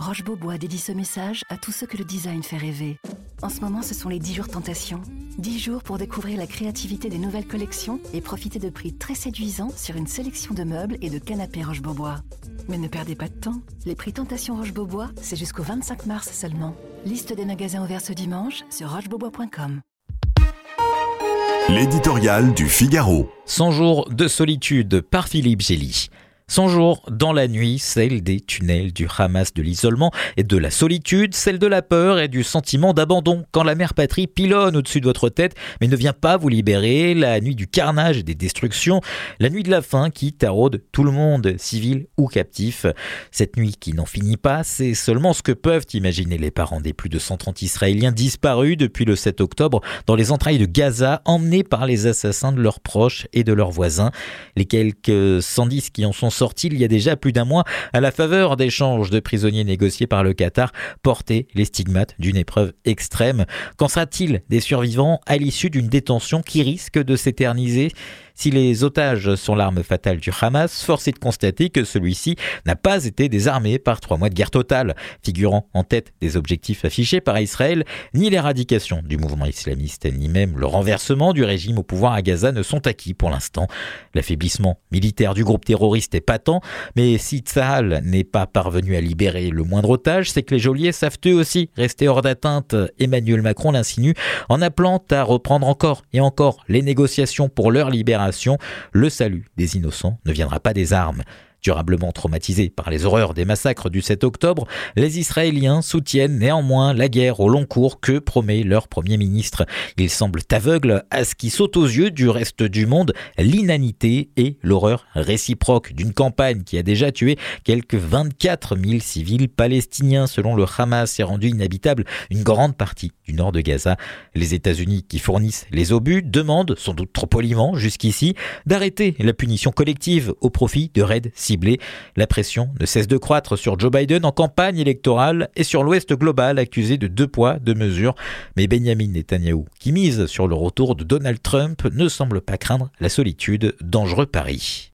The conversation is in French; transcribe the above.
Roche Beaubois dédie ce message à tous ceux que le design fait rêver. En ce moment, ce sont les 10 jours tentation. 10 jours pour découvrir la créativité des nouvelles collections et profiter de prix très séduisants sur une sélection de meubles et de canapés Roche Beaubois. Mais ne perdez pas de temps. Les prix Tentation Roche Beaubois, c'est jusqu'au 25 mars seulement. Liste des magasins ouverts ce dimanche sur rochebeaubois.com. L'éditorial du Figaro. 100 jours de solitude par Philippe Gély. 100 jours dans la nuit, celle des tunnels, du Hamas, de l'isolement et de la solitude, celle de la peur et du sentiment d'abandon quand la mère patrie pilonne au-dessus de votre tête mais ne vient pas vous libérer, la nuit du carnage et des destructions, la nuit de la faim qui taraude tout le monde, civil ou captif. Cette nuit qui n'en finit pas, c'est seulement ce que peuvent imaginer les parents des plus de 130 Israéliens disparus depuis le 7 octobre dans les entrailles de Gaza, emmenés par les assassins de leurs proches et de leurs voisins. Les quelques 110 qui en sont sorti il y a déjà plus d'un mois à la faveur d'échanges de prisonniers négociés par le Qatar portaient les stigmates d'une épreuve extrême. Qu'en sera-t-il des survivants à l'issue d'une détention qui risque de s'éterniser? Si les otages sont l'arme fatale du Hamas, force est de constater que celui-ci n'a pas été désarmé par trois mois de guerre totale, figurant en tête des objectifs affichés par Israël, ni l'éradication du mouvement islamiste, ni même le renversement du régime au pouvoir à Gaza ne sont acquis pour l'instant. L'affaiblissement militaire du groupe terroriste est patent, mais si Tzahal n'est pas parvenu à libérer le moindre otage, c'est que les geôliers savent eux aussi rester hors d'atteinte. Emmanuel Macron l'insinue en appelant à reprendre encore et encore les négociations pour leur libération le salut des innocents ne viendra pas des armes. Durablement traumatisés par les horreurs des massacres du 7 octobre, les Israéliens soutiennent néanmoins la guerre au long cours que promet leur Premier ministre. Ils semblent aveugles à ce qui saute aux yeux du reste du monde, l'inanité et l'horreur réciproque d'une campagne qui a déjà tué quelques 24 000 civils palestiniens selon le Hamas et rendu inhabitable une grande partie du nord de Gaza. Les États-Unis qui fournissent les obus demandent, sans doute trop poliment jusqu'ici, d'arrêter la punition collective au profit de raids la pression ne cesse de croître sur Joe Biden en campagne électorale et sur l'Ouest global accusé de deux poids, deux mesures. Mais Benjamin Netanyahu, qui mise sur le retour de Donald Trump, ne semble pas craindre la solitude. Dangereux Paris.